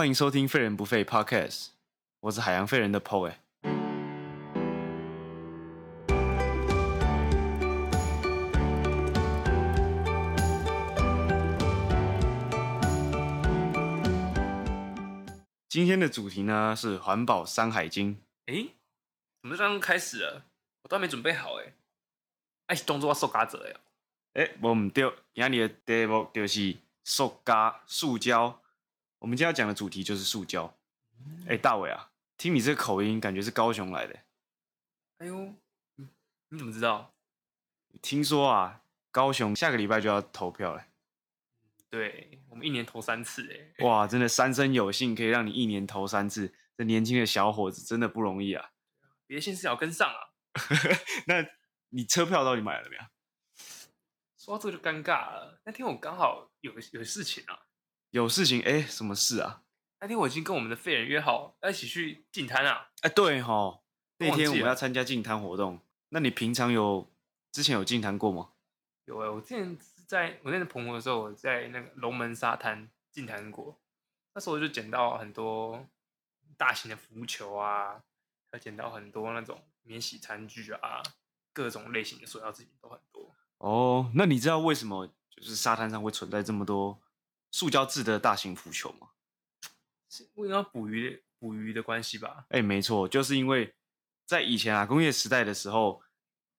欢迎收听《废人不废》Podcast，我是海洋废人的 Po 哎。今天的主题呢是环保《山海经》。诶，怎么刚刚开始了？我都还没准备好诶。哎，动作要受嘎者呀！哎，我唔对，今日的题目就是塑胶、塑胶。我们今天要讲的主题就是塑胶。哎，大伟啊，听你这个口音，感觉是高雄来的。哎呦，你怎么知道？听说啊，高雄下个礼拜就要投票了。对我们一年投三次，哎，哇，真的三生有幸可以让你一年投三次，这年轻的小伙子真的不容易啊！别的县市要跟上啊！那你车票到底买了没有？说到这个就尴尬了。那天我刚好有有事情啊，有事情？哎，什么事啊？那天我已经跟我们的废人约好要一起去进滩啊！哎，对哈，那天我们要参加进滩活动。那你平常有之前有进滩过吗？有哎，我之前在我那在澎湖的时候，我在那个龙门沙滩进滩过。那时候就捡到很多大型的浮球啊，还捡到很多那种免洗餐具啊，各种类型的塑料制品都很多。哦，那你知道为什么就是沙滩上会存在这么多塑胶制的大型浮球吗？是为了捕鱼捕鱼的关系吧？哎，没错，就是因为在以前啊工业时代的时候，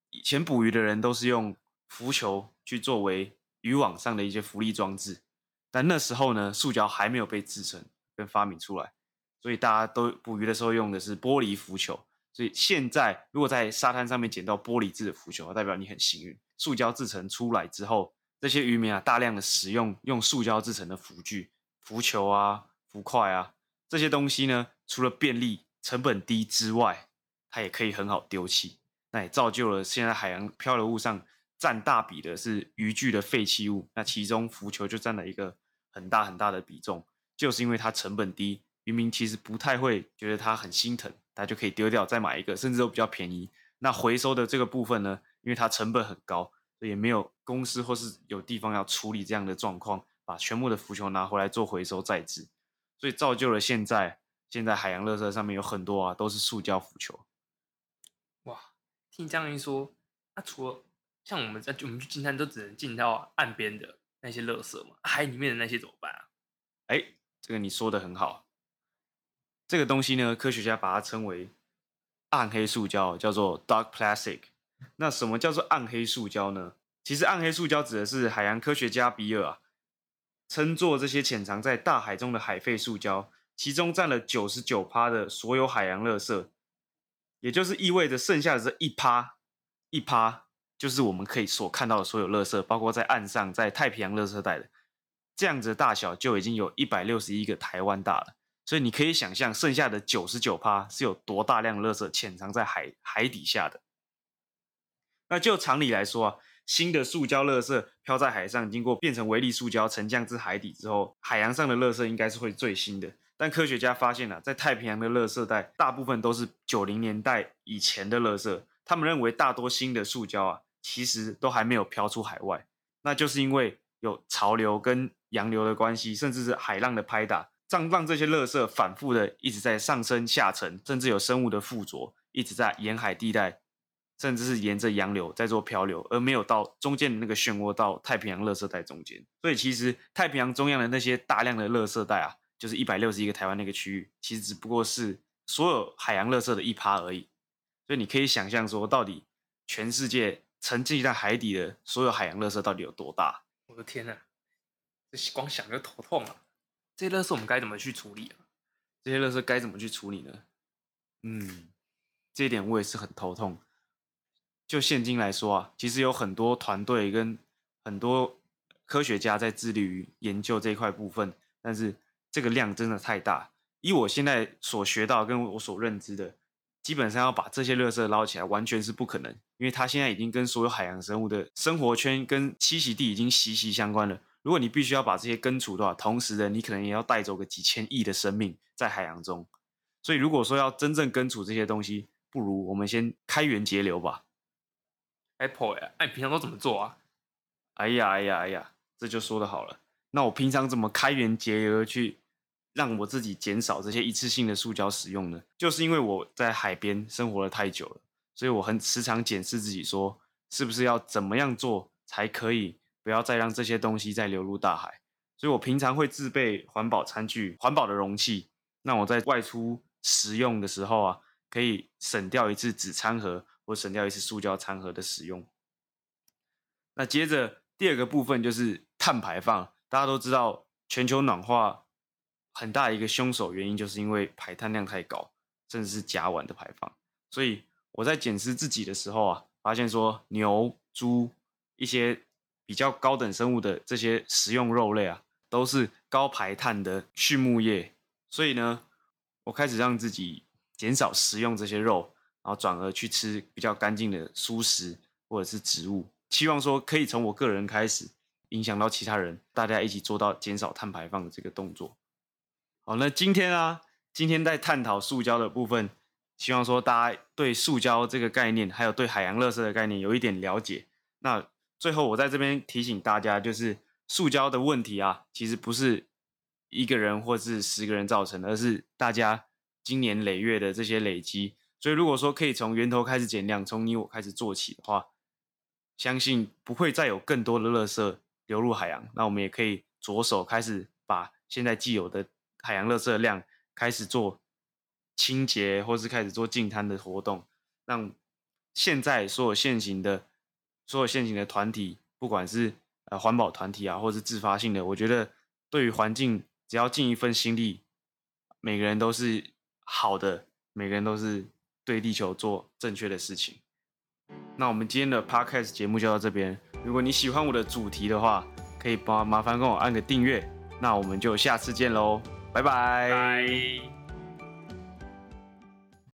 以前捕鱼的人都是用。浮球去作为渔网上的一些浮力装置，但那时候呢，塑胶还没有被制成跟发明出来，所以大家都捕鱼的时候用的是玻璃浮球。所以现在如果在沙滩上面捡到玻璃制的浮球，代表你很幸运。塑胶制成出来之后，这些渔民啊，大量的使用用塑胶制成的浮具、浮球啊、浮块啊这些东西呢，除了便利、成本低之外，它也可以很好丢弃，那也造就了现在海洋漂流物上。占大比的是渔具的废弃物，那其中浮球就占了一个很大很大的比重，就是因为它成本低，渔民其实不太会觉得它很心疼，他就可以丢掉再买一个，甚至都比较便宜。那回收的这个部分呢，因为它成本很高，也没有公司或是有地方要处理这样的状况，把全部的浮球拿回来做回收再制，所以造就了现在现在海洋垃圾上面有很多啊都是塑胶浮球。哇，听你这样一说，那除了像我们在我们去进滩都只能进到岸边的那些垃圾嘛，海里面的那些怎么办啊？哎，这个你说的很好。这个东西呢，科学家把它称为暗黑塑胶，叫做 dark plastic。那什么叫做暗黑塑胶呢？其实暗黑塑胶指的是海洋科学家比尔啊，称作这些潜藏在大海中的海废塑胶，其中占了九十九趴的所有海洋垃圾，也就是意味着剩下的这一趴一趴。就是我们可以所看到的所有垃圾，包括在岸上、在太平洋垃圾带的这样子的大小，就已经有一百六十一个台湾大了。所以你可以想象，剩下的九十九趴是有多大量垃圾潜藏在海海底下的。那就常理来说啊，新的塑胶垃圾漂在海上，经过变成微粒塑胶沉降至海底之后，海洋上的垃圾应该是会最新的。但科学家发现了，在太平洋的垃圾带大部分都是九零年代以前的垃圾，他们认为大多新的塑胶啊。其实都还没有漂出海外，那就是因为有潮流跟洋流的关系，甚至是海浪的拍打，让让这些垃圾反复的一直在上升下沉，甚至有生物的附着，一直在沿海地带，甚至是沿着洋流在做漂流，而没有到中间的那个漩涡到太平洋垃圾带中间。所以其实太平洋中央的那些大量的垃圾带啊，就是一百六十一个台湾那个区域，其实只不过是所有海洋垃圾的一趴而已。所以你可以想象说，到底全世界。沉积在海底的所有海洋垃圾到底有多大？我的天呐，这光想就头痛啊！这些垃圾我们该怎么去处理啊？这些垃圾该怎么去处理呢？嗯，这一点我也是很头痛。就现今来说啊，其实有很多团队跟很多科学家在致力于研究这一块部分，但是这个量真的太大。以我现在所学到跟我所认知的。基本上要把这些垃圾捞起来，完全是不可能，因为它现在已经跟所有海洋生物的生活圈跟栖息地已经息息相关了。如果你必须要把这些根除的话，同时的你可能也要带走个几千亿的生命在海洋中。所以如果说要真正根除这些东西，不如我们先开源节流吧。Apple 呀，哎，平常都怎么做啊？哎呀，哎呀，哎呀，这就说的好了。那我平常怎么开源节流去让我自己减少这些一次性的塑胶使用呢？就是因为我在海边生活了太久了，所以我很时常检视自己，说是不是要怎么样做才可以不要再让这些东西再流入大海。所以我平常会自备环保餐具、环保的容器，那我在外出食用的时候啊，可以省掉一次纸餐盒或省掉一次塑胶餐盒的使用。那接着第二个部分就是碳排放，大家都知道全球暖化很大一个凶手原因就是因为排碳量太高，甚至是甲烷的排放。所以我在检视自己的时候啊，发现说牛、猪一些比较高等生物的这些食用肉类啊。都是高排碳的畜牧业，所以呢，我开始让自己减少食用这些肉，然后转而去吃比较干净的蔬食或者是植物，期望说可以从我个人开始影响到其他人，大家一起做到减少碳排放的这个动作。好，那今天啊，今天在探讨塑胶的部分，希望说大家对塑胶这个概念，还有对海洋垃圾的概念有一点了解。那最后我在这边提醒大家，就是。塑胶的问题啊，其实不是一个人或是十个人造成的，而是大家经年累月的这些累积。所以，如果说可以从源头开始减量，从你我开始做起的话，相信不会再有更多的垃圾流入海洋。那我们也可以着手开始把现在既有的海洋垃圾量开始做清洁，或是开始做净滩的活动，让现在所有现行的、所有现行的团体，不管是呃，环保团体啊，或是自发性的，我觉得对于环境，只要尽一份心力，每个人都是好的，每个人都是对地球做正确的事情。那我们今天的 podcast 节目就到这边。如果你喜欢我的主题的话，可以帮麻烦跟我按个订阅。那我们就下次见喽，拜拜。